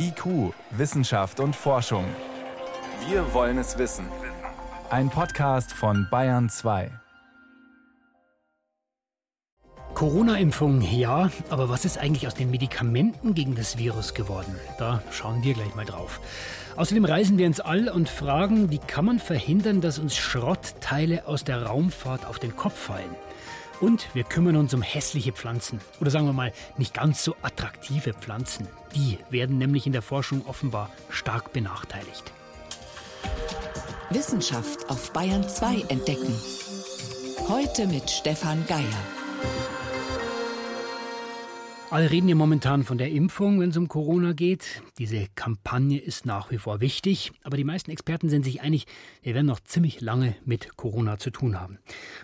IQ, Wissenschaft und Forschung. Wir wollen es wissen. Ein Podcast von Bayern 2. Corona-Impfung, ja, aber was ist eigentlich aus den Medikamenten gegen das Virus geworden? Da schauen wir gleich mal drauf. Außerdem reisen wir ins All und fragen, wie kann man verhindern, dass uns Schrottteile aus der Raumfahrt auf den Kopf fallen? Und wir kümmern uns um hässliche Pflanzen. Oder sagen wir mal, nicht ganz so attraktive Pflanzen. Die werden nämlich in der Forschung offenbar stark benachteiligt. Wissenschaft auf Bayern 2 entdecken. Heute mit Stefan Geier. Alle reden ja momentan von der Impfung, wenn es um Corona geht. Diese Kampagne ist nach wie vor wichtig, aber die meisten Experten sind sich einig, wir werden noch ziemlich lange mit Corona zu tun haben.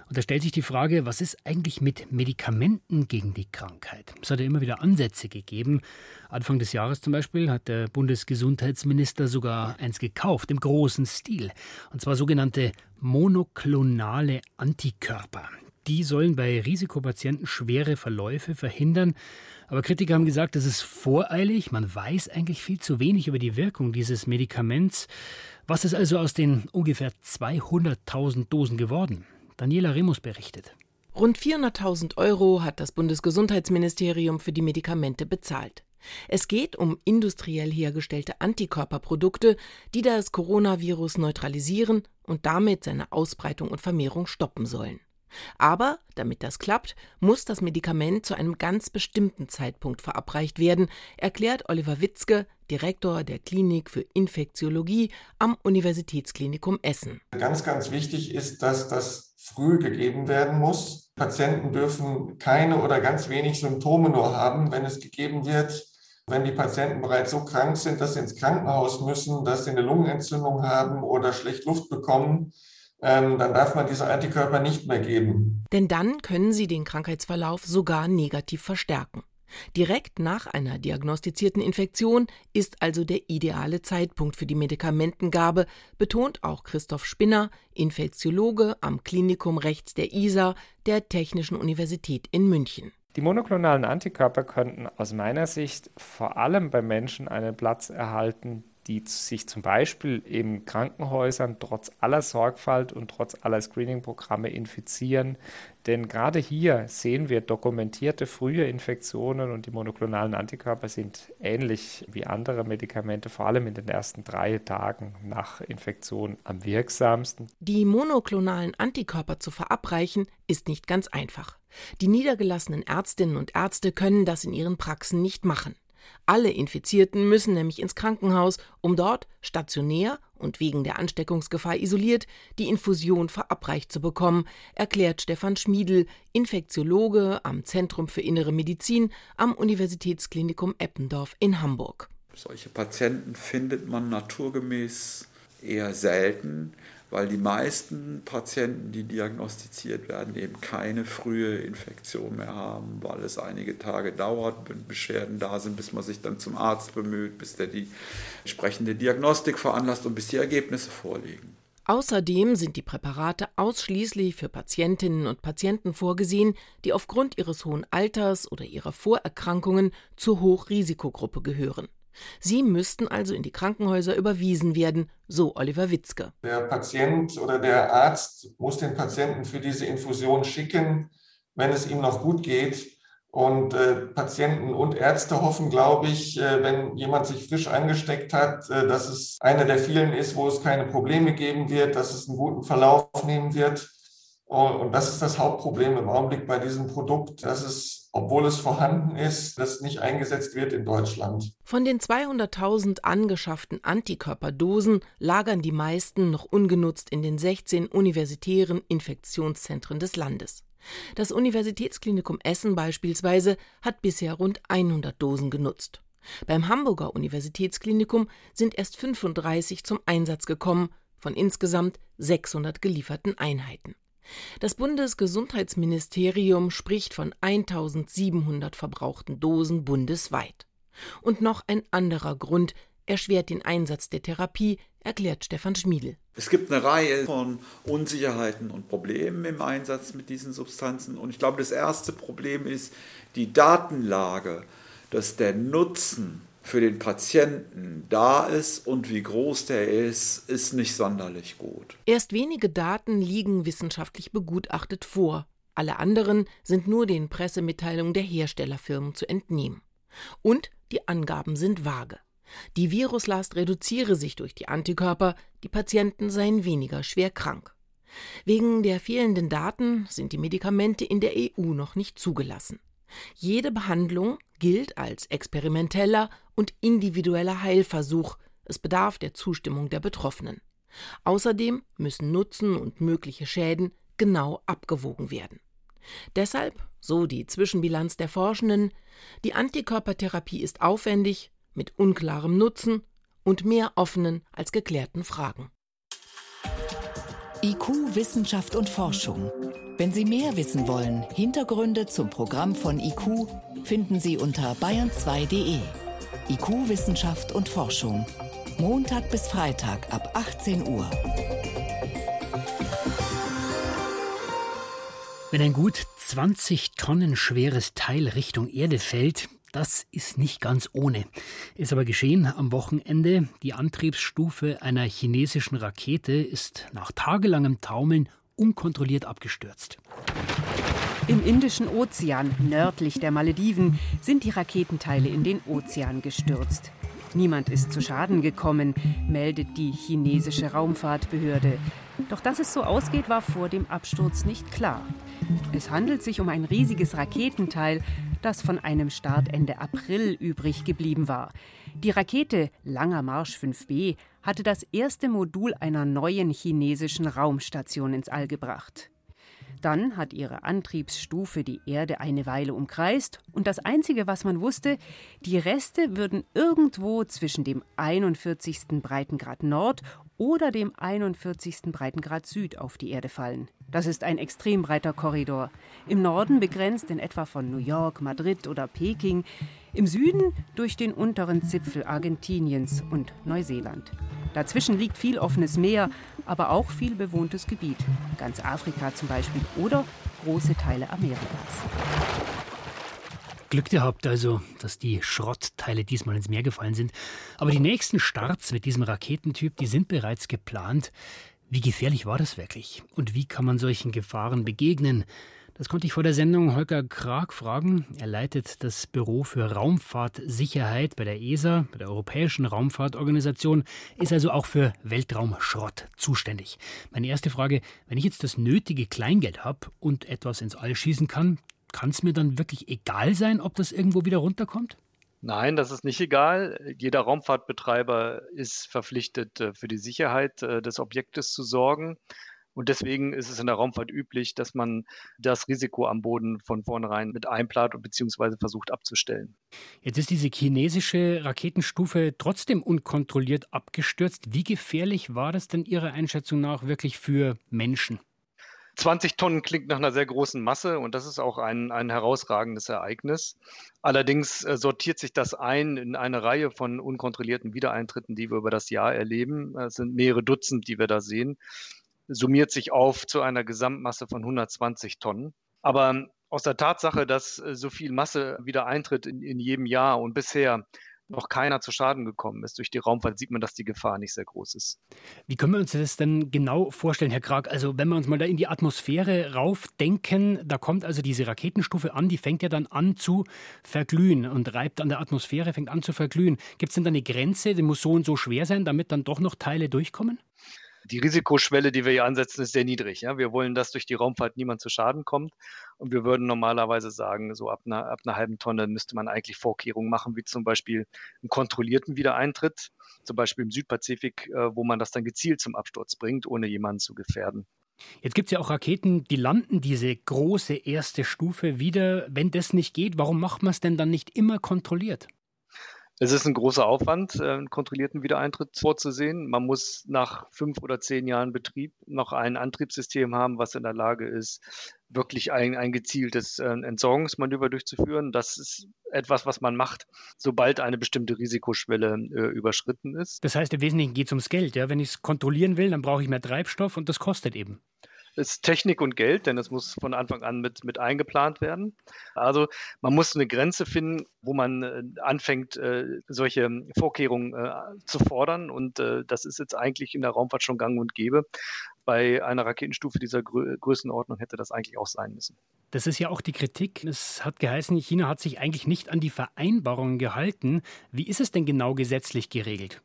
Und da stellt sich die Frage, was ist eigentlich mit Medikamenten gegen die Krankheit? Es hat ja immer wieder Ansätze gegeben. Anfang des Jahres zum Beispiel hat der Bundesgesundheitsminister sogar eins gekauft, im großen Stil. Und zwar sogenannte monoklonale Antikörper. Die sollen bei Risikopatienten schwere Verläufe verhindern. Aber Kritiker haben gesagt, das ist voreilig. Man weiß eigentlich viel zu wenig über die Wirkung dieses Medikaments. Was ist also aus den ungefähr 200.000 Dosen geworden? Daniela Remus berichtet. Rund 400.000 Euro hat das Bundesgesundheitsministerium für die Medikamente bezahlt. Es geht um industriell hergestellte Antikörperprodukte, die das Coronavirus neutralisieren und damit seine Ausbreitung und Vermehrung stoppen sollen. Aber damit das klappt, muss das Medikament zu einem ganz bestimmten Zeitpunkt verabreicht werden, erklärt Oliver Witzke, Direktor der Klinik für Infektiologie am Universitätsklinikum Essen. Ganz, ganz wichtig ist, dass das früh gegeben werden muss. Patienten dürfen keine oder ganz wenig Symptome nur haben, wenn es gegeben wird. Wenn die Patienten bereits so krank sind, dass sie ins Krankenhaus müssen, dass sie eine Lungenentzündung haben oder schlecht Luft bekommen, dann darf man diese Antikörper nicht mehr geben. Denn dann können sie den Krankheitsverlauf sogar negativ verstärken. Direkt nach einer diagnostizierten Infektion ist also der ideale Zeitpunkt für die Medikamentengabe, betont auch Christoph Spinner, Infektiologe am Klinikum rechts der ISA der Technischen Universität in München. Die monoklonalen Antikörper könnten aus meiner Sicht vor allem bei Menschen einen Platz erhalten, die sich zum Beispiel in Krankenhäusern trotz aller Sorgfalt und trotz aller Screening-Programme infizieren. Denn gerade hier sehen wir dokumentierte frühe Infektionen und die monoklonalen Antikörper sind ähnlich wie andere Medikamente, vor allem in den ersten drei Tagen nach Infektion am wirksamsten. Die monoklonalen Antikörper zu verabreichen ist nicht ganz einfach. Die niedergelassenen Ärztinnen und Ärzte können das in ihren Praxen nicht machen. Alle Infizierten müssen nämlich ins Krankenhaus, um dort stationär und wegen der Ansteckungsgefahr isoliert die Infusion verabreicht zu bekommen, erklärt Stefan Schmiedel, Infektiologe am Zentrum für Innere Medizin am Universitätsklinikum Eppendorf in Hamburg. Solche Patienten findet man naturgemäß eher selten weil die meisten Patienten, die diagnostiziert werden, eben keine frühe Infektion mehr haben, weil es einige Tage dauert, wenn Beschwerden da sind, bis man sich dann zum Arzt bemüht, bis der die entsprechende Diagnostik veranlasst und bis die Ergebnisse vorliegen. Außerdem sind die Präparate ausschließlich für Patientinnen und Patienten vorgesehen, die aufgrund ihres hohen Alters oder ihrer Vorerkrankungen zur Hochrisikogruppe gehören. Sie müssten also in die Krankenhäuser überwiesen werden, so Oliver Witzke. Der Patient oder der Arzt muss den Patienten für diese Infusion schicken, wenn es ihm noch gut geht. Und äh, Patienten und Ärzte hoffen, glaube ich, äh, wenn jemand sich frisch angesteckt hat, äh, dass es eine der vielen ist, wo es keine Probleme geben wird, dass es einen guten Verlauf nehmen wird. Und das ist das Hauptproblem im Augenblick bei diesem Produkt, dass es, obwohl es vorhanden ist, das nicht eingesetzt wird in Deutschland. Von den 200.000 angeschafften Antikörperdosen lagern die meisten noch ungenutzt in den 16 universitären Infektionszentren des Landes. Das Universitätsklinikum Essen beispielsweise hat bisher rund 100 Dosen genutzt. Beim Hamburger Universitätsklinikum sind erst 35 zum Einsatz gekommen von insgesamt 600 gelieferten Einheiten. Das Bundesgesundheitsministerium spricht von 1700 verbrauchten Dosen bundesweit. Und noch ein anderer Grund erschwert den Einsatz der Therapie, erklärt Stefan Schmiedel. Es gibt eine Reihe von Unsicherheiten und Problemen im Einsatz mit diesen Substanzen. Und ich glaube, das erste Problem ist die Datenlage, dass der Nutzen für den Patienten da ist und wie groß der ist, ist nicht sonderlich gut. Erst wenige Daten liegen wissenschaftlich begutachtet vor. Alle anderen sind nur den Pressemitteilungen der Herstellerfirmen zu entnehmen. Und die Angaben sind vage. Die Viruslast reduziere sich durch die Antikörper, die Patienten seien weniger schwer krank. Wegen der fehlenden Daten sind die Medikamente in der EU noch nicht zugelassen. Jede Behandlung gilt als experimenteller und individueller Heilversuch, es bedarf der Zustimmung der Betroffenen. Außerdem müssen Nutzen und mögliche Schäden genau abgewogen werden. Deshalb, so die Zwischenbilanz der Forschenden, die Antikörpertherapie ist aufwendig, mit unklarem Nutzen und mehr offenen als geklärten Fragen. IQ, Wissenschaft und Forschung. Wenn Sie mehr wissen wollen, Hintergründe zum Programm von IQ finden Sie unter bayern2.de. IQ, Wissenschaft und Forschung. Montag bis Freitag ab 18 Uhr. Wenn ein gut 20 Tonnen schweres Teil Richtung Erde fällt, das ist nicht ganz ohne. Ist aber geschehen am Wochenende. Die Antriebsstufe einer chinesischen Rakete ist nach tagelangem Taumeln unkontrolliert abgestürzt. Im Indischen Ozean, nördlich der Malediven, sind die Raketenteile in den Ozean gestürzt. Niemand ist zu Schaden gekommen, meldet die chinesische Raumfahrtbehörde. Doch dass es so ausgeht, war vor dem Absturz nicht klar. Es handelt sich um ein riesiges Raketenteil, das von einem Start Ende April übrig geblieben war. Die Rakete Langer Marsch 5B hatte das erste Modul einer neuen chinesischen Raumstation ins All gebracht. Dann hat ihre Antriebsstufe die Erde eine Weile umkreist und das Einzige, was man wusste, die Reste würden irgendwo zwischen dem 41. Breitengrad Nord oder dem 41. Breitengrad Süd auf die Erde fallen. Das ist ein extrem breiter Korridor. Im Norden begrenzt in etwa von New York, Madrid oder Peking, im Süden durch den unteren Zipfel Argentiniens und Neuseeland. Dazwischen liegt viel offenes Meer, aber auch viel bewohntes Gebiet, ganz Afrika zum Beispiel oder große Teile Amerikas. Glück gehabt also, dass die Schrottteile diesmal ins Meer gefallen sind. Aber die nächsten Starts mit diesem Raketentyp, die sind bereits geplant. Wie gefährlich war das wirklich? Und wie kann man solchen Gefahren begegnen? Das konnte ich vor der Sendung Holger Krag fragen. Er leitet das Büro für Raumfahrtsicherheit bei der ESA, bei der Europäischen Raumfahrtorganisation, ist also auch für Weltraumschrott zuständig. Meine erste Frage, wenn ich jetzt das nötige Kleingeld habe und etwas ins All schießen kann, kann es mir dann wirklich egal sein, ob das irgendwo wieder runterkommt? Nein, das ist nicht egal. Jeder Raumfahrtbetreiber ist verpflichtet, äh, für die Sicherheit äh, des Objektes zu sorgen. Und deswegen ist es in der Raumfahrt üblich, dass man das Risiko am Boden von vornherein mit einplant bzw. versucht abzustellen. Jetzt ist diese chinesische Raketenstufe trotzdem unkontrolliert abgestürzt. Wie gefährlich war das denn Ihrer Einschätzung nach wirklich für Menschen? 20 Tonnen klingt nach einer sehr großen Masse und das ist auch ein, ein herausragendes Ereignis. Allerdings äh, sortiert sich das ein in eine Reihe von unkontrollierten Wiedereintritten, die wir über das Jahr erleben. Es sind mehrere Dutzend, die wir da sehen. Summiert sich auf zu einer Gesamtmasse von 120 Tonnen. Aber aus der Tatsache, dass äh, so viel Masse wieder eintritt in, in jedem Jahr und bisher noch keiner zu Schaden gekommen ist durch die Raumfahrt, sieht man, dass die Gefahr nicht sehr groß ist. Wie können wir uns das denn genau vorstellen, Herr Krag? Also wenn wir uns mal da in die Atmosphäre raufdenken, da kommt also diese Raketenstufe an, die fängt ja dann an zu verglühen und reibt an der Atmosphäre, fängt an zu verglühen. Gibt es denn da eine Grenze, die muss so und so schwer sein, damit dann doch noch Teile durchkommen? Die Risikoschwelle, die wir hier ansetzen, ist sehr niedrig. Ja? Wir wollen, dass durch die Raumfahrt niemand zu Schaden kommt. Und wir würden normalerweise sagen, so ab einer, ab einer halben Tonne müsste man eigentlich Vorkehrungen machen, wie zum Beispiel einen kontrollierten Wiedereintritt, zum Beispiel im Südpazifik, äh, wo man das dann gezielt zum Absturz bringt, ohne jemanden zu gefährden. Jetzt gibt es ja auch Raketen, die landen diese große erste Stufe wieder. Wenn das nicht geht, warum macht man es denn dann nicht immer kontrolliert? Es ist ein großer Aufwand, äh, einen kontrollierten Wiedereintritt vorzusehen. Man muss nach fünf oder zehn Jahren Betrieb noch ein Antriebssystem haben, was in der Lage ist, wirklich ein, ein gezieltes äh, Entsorgungsmanöver durchzuführen. Das ist etwas, was man macht, sobald eine bestimmte Risikoschwelle äh, überschritten ist. Das heißt, im Wesentlichen geht es ums Geld. Ja? Wenn ich es kontrollieren will, dann brauche ich mehr Treibstoff und das kostet eben. Ist Technik und Geld, denn es muss von Anfang an mit, mit eingeplant werden. Also man muss eine Grenze finden, wo man äh, anfängt, äh, solche Vorkehrungen äh, zu fordern. Und das ist jetzt eigentlich in der Raumfahrt schon gang und gäbe. Bei einer Raketenstufe dieser Grö Größenordnung hätte das eigentlich auch sein müssen. Das ist ja auch die Kritik. Es hat geheißen, China hat sich eigentlich nicht an die Vereinbarungen gehalten. Wie ist es denn genau gesetzlich geregelt?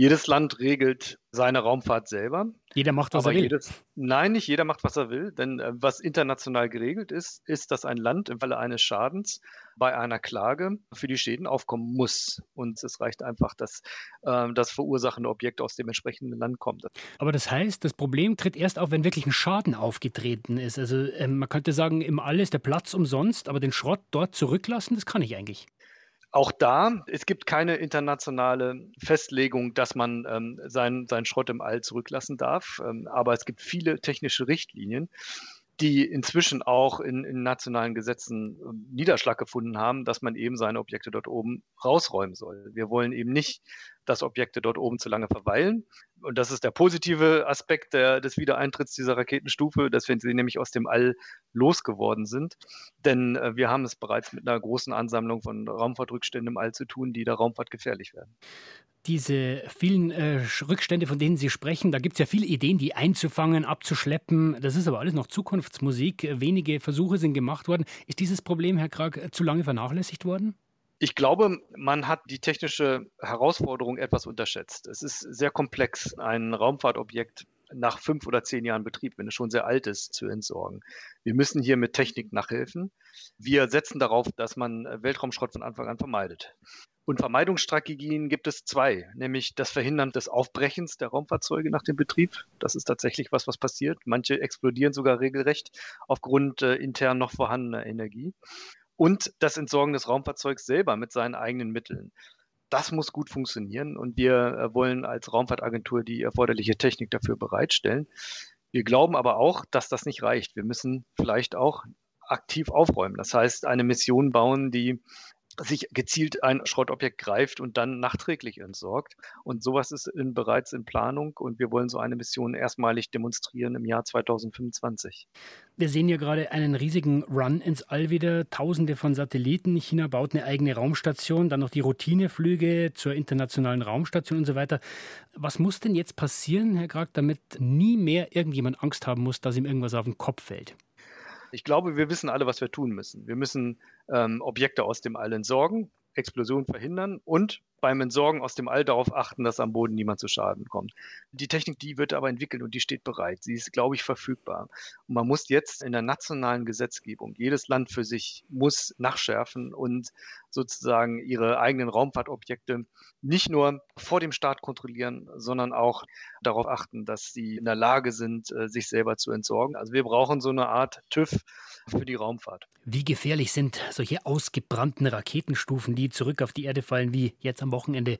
Jedes Land regelt seine Raumfahrt selber. Jeder macht, was er will. Jedes, nein, nicht jeder macht, was er will. Denn äh, was international geregelt ist, ist, dass ein Land im Falle eines Schadens bei einer Klage für die Schäden aufkommen muss. Und es reicht einfach, dass äh, das verursachende Objekt aus dem entsprechenden Land kommt. Aber das heißt, das Problem tritt erst auf, wenn wirklich ein Schaden aufgetreten ist. Also äh, man könnte sagen, im All ist der Platz umsonst, aber den Schrott dort zurücklassen, das kann ich eigentlich. Auch da, es gibt keine internationale Festlegung, dass man ähm, seinen, seinen Schrott im All zurücklassen darf. Ähm, aber es gibt viele technische Richtlinien, die inzwischen auch in, in nationalen Gesetzen ähm, Niederschlag gefunden haben, dass man eben seine Objekte dort oben rausräumen soll. Wir wollen eben nicht, dass Objekte dort oben zu lange verweilen. Und das ist der positive Aspekt der, des Wiedereintritts dieser Raketenstufe, dass wir sie nämlich aus dem All losgeworden sind. Denn äh, wir haben es bereits mit einer großen Ansammlung von Raumfahrtrückständen im All zu tun, die der Raumfahrt gefährlich werden diese vielen äh, Rückstände, von denen Sie sprechen, da gibt es ja viele Ideen, die einzufangen, abzuschleppen. Das ist aber alles noch Zukunftsmusik. Wenige Versuche sind gemacht worden. Ist dieses Problem, Herr Krag, zu lange vernachlässigt worden? Ich glaube, man hat die technische Herausforderung etwas unterschätzt. Es ist sehr komplex, ein Raumfahrtobjekt nach fünf oder zehn Jahren Betrieb, wenn es schon sehr alt ist, zu entsorgen. Wir müssen hier mit Technik nachhelfen. Wir setzen darauf, dass man Weltraumschrott von Anfang an vermeidet. Und Vermeidungsstrategien gibt es zwei, nämlich das Verhindern des Aufbrechens der Raumfahrzeuge nach dem Betrieb. Das ist tatsächlich was, was passiert. Manche explodieren sogar regelrecht aufgrund äh, intern noch vorhandener Energie. Und das Entsorgen des Raumfahrzeugs selber mit seinen eigenen Mitteln. Das muss gut funktionieren und wir äh, wollen als Raumfahrtagentur die erforderliche Technik dafür bereitstellen. Wir glauben aber auch, dass das nicht reicht. Wir müssen vielleicht auch aktiv aufräumen. Das heißt, eine Mission bauen, die sich gezielt ein Schrottobjekt greift und dann nachträglich entsorgt. Und sowas ist in, bereits in Planung und wir wollen so eine Mission erstmalig demonstrieren im Jahr 2025. Wir sehen ja gerade einen riesigen Run ins All wieder, tausende von Satelliten. China baut eine eigene Raumstation, dann noch die Routineflüge zur internationalen Raumstation und so weiter. Was muss denn jetzt passieren, Herr Krag, damit nie mehr irgendjemand Angst haben muss, dass ihm irgendwas auf den Kopf fällt? Ich glaube, wir wissen alle, was wir tun müssen. Wir müssen ähm, Objekte aus dem All entsorgen, Explosionen verhindern und beim Entsorgen aus dem All darauf achten, dass am Boden niemand zu Schaden kommt. Die Technik, die wird aber entwickelt und die steht bereit. Sie ist, glaube ich, verfügbar. Und man muss jetzt in der nationalen Gesetzgebung, jedes Land für sich muss nachschärfen und sozusagen ihre eigenen Raumfahrtobjekte nicht nur vor dem Start kontrollieren, sondern auch darauf achten, dass sie in der Lage sind, äh, sich selber zu entsorgen. Also wir brauchen so eine Art TÜV für die Raumfahrt. Wie gefährlich sind solche ausgebrannten Raketenstufen, die zurück auf die Erde fallen, wie jetzt am Wochenende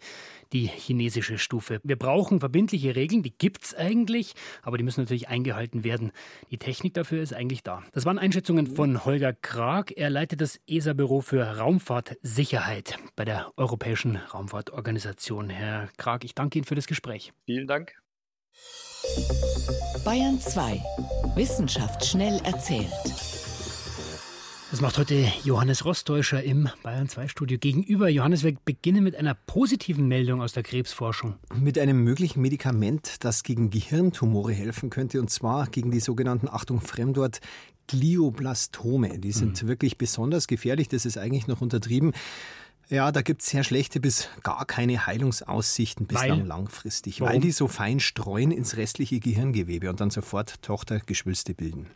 die chinesische Stufe? Wir brauchen verbindliche Regeln, die gibt es eigentlich, aber die müssen natürlich eingehalten werden. Die Technik dafür ist eigentlich da. Das waren Einschätzungen von Holger Krag. Er leitet das ESA-Büro für Raumfahrtsicherheit bei der Europäischen Raumfahrtorganisation. Herr Krag, ich danke Ihnen für das Gespräch. Vielen Dank. Bayern 2. Wissenschaft schnell erzählt. Das macht heute Johannes Rostäuscher im Bayern 2 Studio gegenüber. Johannes, wir beginnen mit einer positiven Meldung aus der Krebsforschung. Mit einem möglichen Medikament, das gegen Gehirntumore helfen könnte, und zwar gegen die sogenannten, Achtung, Fremdwort, Glioblastome. Die sind mhm. wirklich besonders gefährlich, das ist eigentlich noch untertrieben. Ja, da gibt es sehr schlechte bis gar keine Heilungsaussichten bislang weil? langfristig, Warum? weil die so fein streuen ins restliche Gehirngewebe und dann sofort Tochtergeschwülste bilden.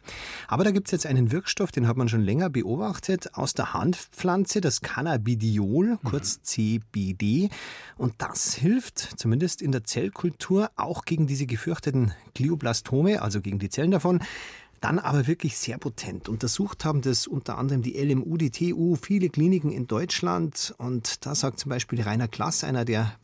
Aber da gibt es jetzt einen Wirkstoff, den hat man schon länger beobachtet, aus der Hanfpflanze, das Cannabidiol, kurz mhm. CBD. Und das hilft, zumindest in der Zellkultur, auch gegen diese gefürchteten Glioblastome, also gegen die Zellen davon dann aber wirklich sehr potent. Untersucht haben das unter anderem die LMU, die TU, viele Kliniken in Deutschland. Und da sagt zum Beispiel Rainer Klass, einer der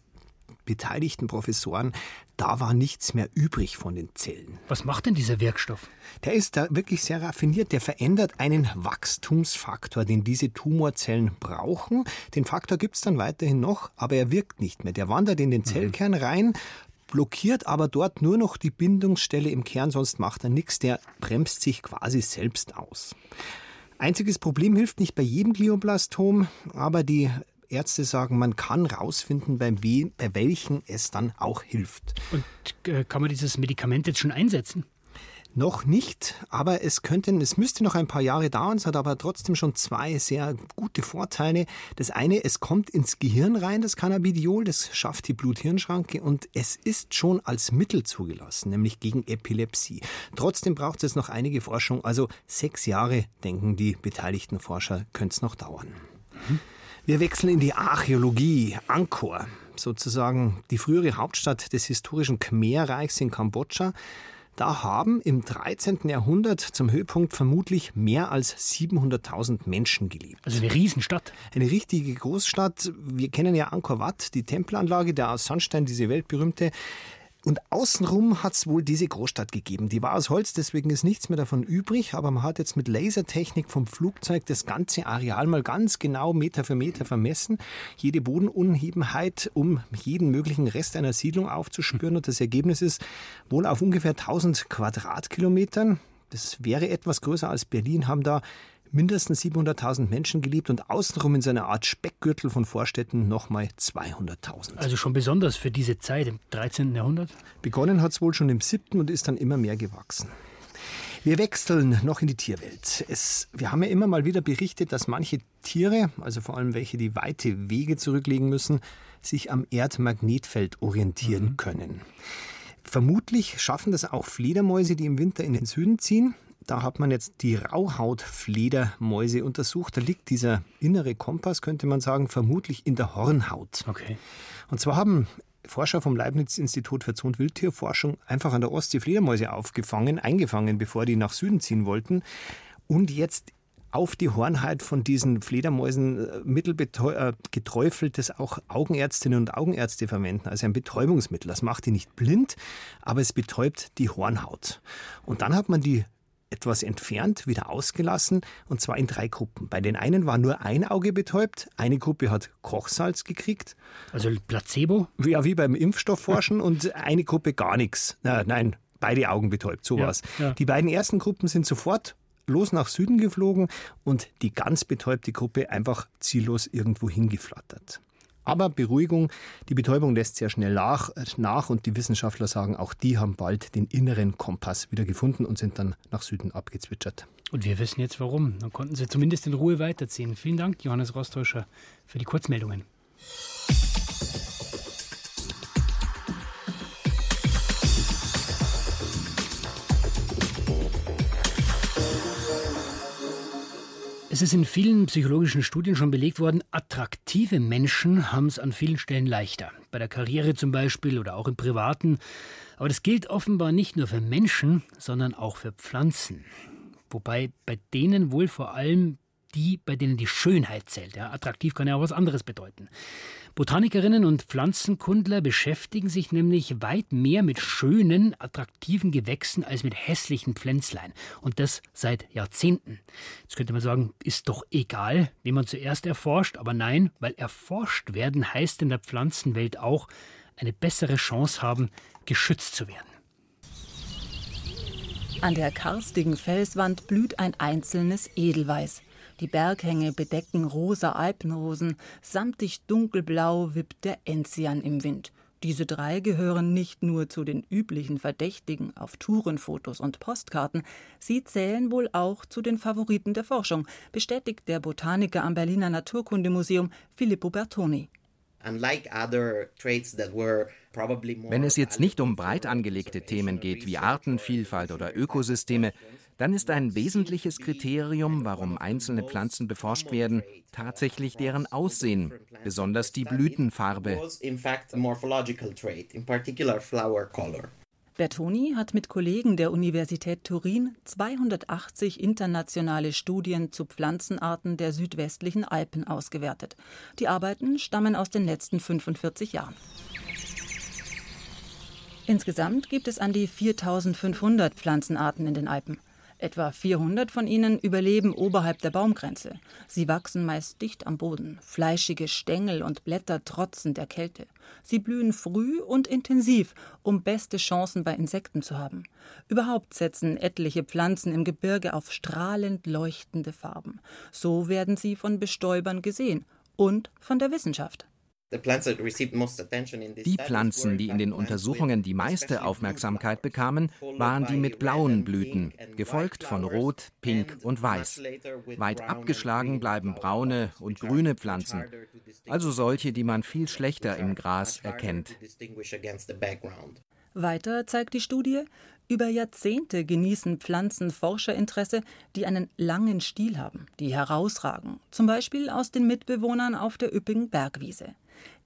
beteiligten Professoren, da war nichts mehr übrig von den Zellen. Was macht denn dieser Wirkstoff? Der ist da wirklich sehr raffiniert. Der verändert einen Wachstumsfaktor, den diese Tumorzellen brauchen. Den Faktor gibt es dann weiterhin noch, aber er wirkt nicht mehr. Der wandert in den mhm. Zellkern rein, blockiert aber dort nur noch die Bindungsstelle im Kern, sonst macht er nichts. Der bremst sich quasi selbst aus. Einziges Problem hilft nicht bei jedem Glioblastom, aber die Ärzte sagen, man kann rausfinden, bei, we bei welchen es dann auch hilft. Und äh, kann man dieses Medikament jetzt schon einsetzen? Noch nicht, aber es könnten, es müsste noch ein paar Jahre dauern, es hat aber trotzdem schon zwei sehr gute Vorteile. Das eine, es kommt ins Gehirn rein, das Cannabidiol, das schafft die Blut-Hirn-Schranke und es ist schon als Mittel zugelassen, nämlich gegen Epilepsie. Trotzdem braucht es noch einige Forschung, also sechs Jahre, denken die beteiligten Forscher, könnte es noch dauern. Wir wechseln in die Archäologie, Angkor, sozusagen die frühere Hauptstadt des historischen Khmer-Reichs in Kambodscha. Da haben im 13. Jahrhundert zum Höhepunkt vermutlich mehr als 700.000 Menschen gelebt. Also eine Riesenstadt. Eine richtige Großstadt. Wir kennen ja Angkor Wat, die Tempelanlage, der aus Sandstein, diese weltberühmte. Und außenrum hat es wohl diese Großstadt gegeben. Die war aus Holz, deswegen ist nichts mehr davon übrig. Aber man hat jetzt mit Lasertechnik vom Flugzeug das ganze Areal mal ganz genau Meter für Meter vermessen. Jede Bodenunhebenheit, um jeden möglichen Rest einer Siedlung aufzuspüren. Und das Ergebnis ist wohl auf ungefähr 1000 Quadratkilometern. Das wäre etwas größer als Berlin, haben da mindestens 700.000 Menschen gelebt und außenrum in seiner Art Speckgürtel von Vorstädten nochmal 200.000. Also schon besonders für diese Zeit im 13. Jahrhundert? Begonnen hat es wohl schon im 7. und ist dann immer mehr gewachsen. Wir wechseln noch in die Tierwelt. Es, wir haben ja immer mal wieder berichtet, dass manche Tiere, also vor allem welche, die weite Wege zurücklegen müssen, sich am Erdmagnetfeld orientieren mhm. können. Vermutlich schaffen das auch Fledermäuse, die im Winter in den Süden ziehen. Da hat man jetzt die Rauhautfledermäuse untersucht. Da liegt dieser innere Kompass, könnte man sagen, vermutlich in der Hornhaut. Okay. Und zwar haben Forscher vom Leibniz-Institut für Zoo- und Wildtierforschung einfach an der Ostsee Fledermäuse aufgefangen, eingefangen, bevor die nach Süden ziehen wollten. Und jetzt auf die Hornhaut von diesen Fledermäusen äh, Mittel äh, geträufelt, das auch Augenärztinnen und Augenärzte verwenden, also ein Betäubungsmittel. Das macht die nicht blind, aber es betäubt die Hornhaut. Und dann hat man die etwas entfernt wieder ausgelassen und zwar in drei Gruppen. Bei den einen war nur ein Auge betäubt, eine Gruppe hat Kochsalz gekriegt. Also Placebo? Ja, wie beim Impfstoffforschen und eine Gruppe gar nichts. Na, nein, beide Augen betäubt, sowas. Ja, ja. Die beiden ersten Gruppen sind sofort los nach Süden geflogen und die ganz betäubte Gruppe einfach ziellos irgendwo hingeflattert. Aber Beruhigung, die Betäubung lässt sehr schnell nach, nach und die Wissenschaftler sagen, auch die haben bald den inneren Kompass wieder gefunden und sind dann nach Süden abgezwitschert. Und wir wissen jetzt warum. Dann konnten sie zumindest in Ruhe weiterziehen. Vielen Dank, Johannes Rostäuscher, für die Kurzmeldungen. Es ist in vielen psychologischen Studien schon belegt worden, attraktive Menschen haben es an vielen Stellen leichter. Bei der Karriere zum Beispiel oder auch im Privaten. Aber das gilt offenbar nicht nur für Menschen, sondern auch für Pflanzen. Wobei bei denen wohl vor allem die, bei denen die Schönheit zählt. Ja, attraktiv kann ja auch was anderes bedeuten. Botanikerinnen und Pflanzenkundler beschäftigen sich nämlich weit mehr mit schönen, attraktiven Gewächsen als mit hässlichen Pflänzlein. Und das seit Jahrzehnten. Jetzt könnte man sagen, ist doch egal, wie man zuerst erforscht. Aber nein, weil erforscht werden heißt in der Pflanzenwelt auch, eine bessere Chance haben, geschützt zu werden. An der karstigen Felswand blüht ein einzelnes Edelweiß. Die Berghänge bedecken rosa Alpenrosen, samtig dunkelblau wippt der Enzian im Wind. Diese drei gehören nicht nur zu den üblichen Verdächtigen auf Tourenfotos und Postkarten, sie zählen wohl auch zu den Favoriten der Forschung, bestätigt der Botaniker am Berliner Naturkundemuseum Filippo Bertoni. Wenn es jetzt nicht um breit angelegte Themen geht wie Artenvielfalt oder Ökosysteme, dann ist ein wesentliches Kriterium, warum einzelne Pflanzen beforscht werden, tatsächlich deren Aussehen, besonders die Blütenfarbe. Bertoni hat mit Kollegen der Universität Turin 280 internationale Studien zu Pflanzenarten der südwestlichen Alpen ausgewertet. Die Arbeiten stammen aus den letzten 45 Jahren. Insgesamt gibt es an die 4500 Pflanzenarten in den Alpen. Etwa 400 von ihnen überleben oberhalb der Baumgrenze. Sie wachsen meist dicht am Boden. Fleischige Stängel und Blätter trotzen der Kälte. Sie blühen früh und intensiv, um beste Chancen bei Insekten zu haben. Überhaupt setzen etliche Pflanzen im Gebirge auf strahlend leuchtende Farben. So werden sie von Bestäubern gesehen und von der Wissenschaft. Die Pflanzen, die in den Untersuchungen die meiste Aufmerksamkeit bekamen, waren die mit blauen Blüten, gefolgt von Rot, Pink und Weiß. Weit abgeschlagen bleiben braune und grüne Pflanzen, also solche, die man viel schlechter im Gras erkennt. Weiter zeigt die Studie, über Jahrzehnte genießen Pflanzen Forscherinteresse, die einen langen Stiel haben, die herausragen, zum Beispiel aus den Mitbewohnern auf der üppigen Bergwiese.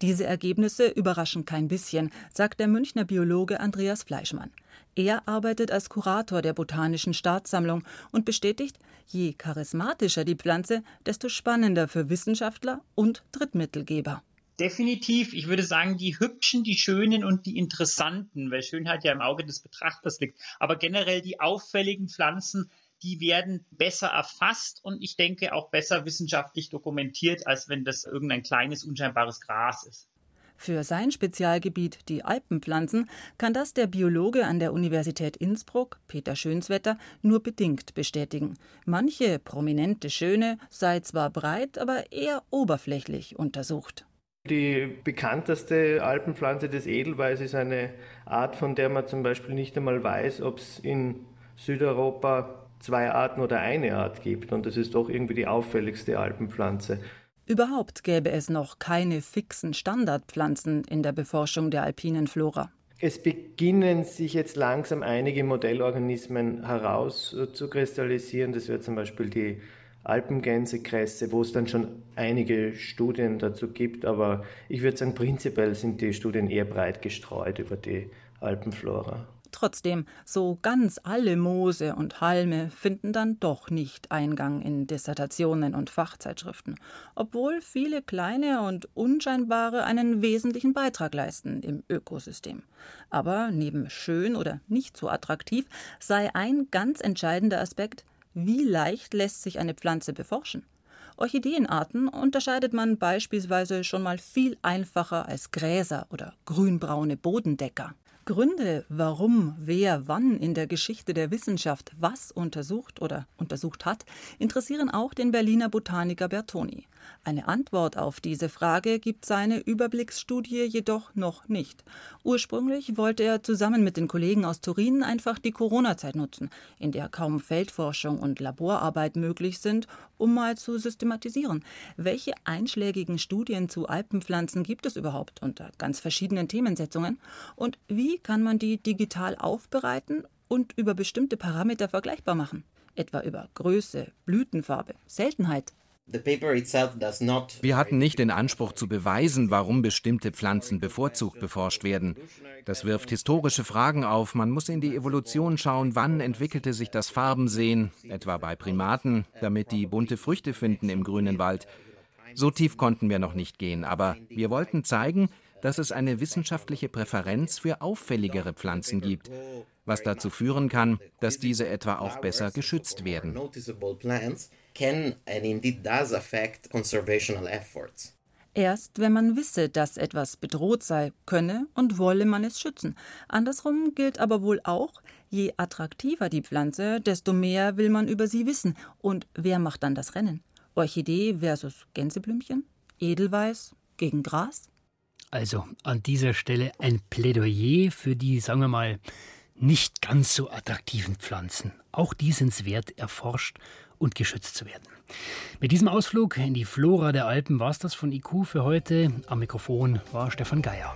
Diese Ergebnisse überraschen kein bisschen, sagt der Münchner Biologe Andreas Fleischmann. Er arbeitet als Kurator der Botanischen Staatssammlung und bestätigt, je charismatischer die Pflanze, desto spannender für Wissenschaftler und Drittmittelgeber. Definitiv, ich würde sagen, die hübschen, die schönen und die interessanten, weil Schönheit ja im Auge des Betrachters liegt. Aber generell die auffälligen Pflanzen die werden besser erfasst und ich denke auch besser wissenschaftlich dokumentiert, als wenn das irgendein kleines, unscheinbares Gras ist. Für sein Spezialgebiet, die Alpenpflanzen, kann das der Biologe an der Universität Innsbruck, Peter Schönswetter, nur bedingt bestätigen. Manche prominente Schöne sei zwar breit, aber eher oberflächlich untersucht. Die bekannteste Alpenpflanze des Edelweiß ist eine Art, von der man zum Beispiel nicht einmal weiß, ob es in Südeuropa zwei Arten oder eine Art gibt. Und das ist doch irgendwie die auffälligste Alpenpflanze. Überhaupt gäbe es noch keine fixen Standardpflanzen in der Beforschung der alpinen Flora. Es beginnen sich jetzt langsam einige Modellorganismen herauszukristallisieren. Das wäre zum Beispiel die Alpengänsekresse, wo es dann schon einige Studien dazu gibt. Aber ich würde sagen, prinzipiell sind die Studien eher breit gestreut über die Alpenflora. Trotzdem, so ganz alle Moose und Halme finden dann doch nicht Eingang in Dissertationen und Fachzeitschriften, obwohl viele kleine und unscheinbare einen wesentlichen Beitrag leisten im Ökosystem. Aber neben schön oder nicht so attraktiv sei ein ganz entscheidender Aspekt, wie leicht lässt sich eine Pflanze beforschen. Orchideenarten unterscheidet man beispielsweise schon mal viel einfacher als Gräser oder grünbraune Bodendecker. Gründe, warum wer wann in der Geschichte der Wissenschaft was untersucht oder untersucht hat, interessieren auch den Berliner Botaniker Bertoni. Eine Antwort auf diese Frage gibt seine Überblicksstudie jedoch noch nicht. Ursprünglich wollte er zusammen mit den Kollegen aus Turin einfach die Corona-Zeit nutzen, in der kaum Feldforschung und Laborarbeit möglich sind, um mal zu systematisieren. Welche einschlägigen Studien zu Alpenpflanzen gibt es überhaupt unter ganz verschiedenen Themensetzungen? Und wie kann man die digital aufbereiten und über bestimmte Parameter vergleichbar machen? Etwa über Größe, Blütenfarbe, Seltenheit, wir hatten nicht den Anspruch zu beweisen, warum bestimmte Pflanzen bevorzugt beforscht werden. Das wirft historische Fragen auf. Man muss in die Evolution schauen, wann entwickelte sich das Farbensehen, etwa bei Primaten, damit die bunte Früchte finden im grünen Wald. So tief konnten wir noch nicht gehen, aber wir wollten zeigen, dass es eine wissenschaftliche Präferenz für auffälligere Pflanzen gibt, was dazu führen kann, dass diese etwa auch besser geschützt werden. Erst wenn man wisse, dass etwas bedroht sei, könne und wolle man es schützen. Andersrum gilt aber wohl auch, je attraktiver die Pflanze, desto mehr will man über sie wissen. Und wer macht dann das Rennen? Orchidee versus Gänseblümchen? Edelweiß gegen Gras? Also an dieser Stelle ein Plädoyer für die, sagen wir mal, nicht ganz so attraktiven Pflanzen. Auch die sind es wert, erforscht und geschützt zu werden. Mit diesem Ausflug in die Flora der Alpen war es das von IQ für heute. Am Mikrofon war Stefan Geier.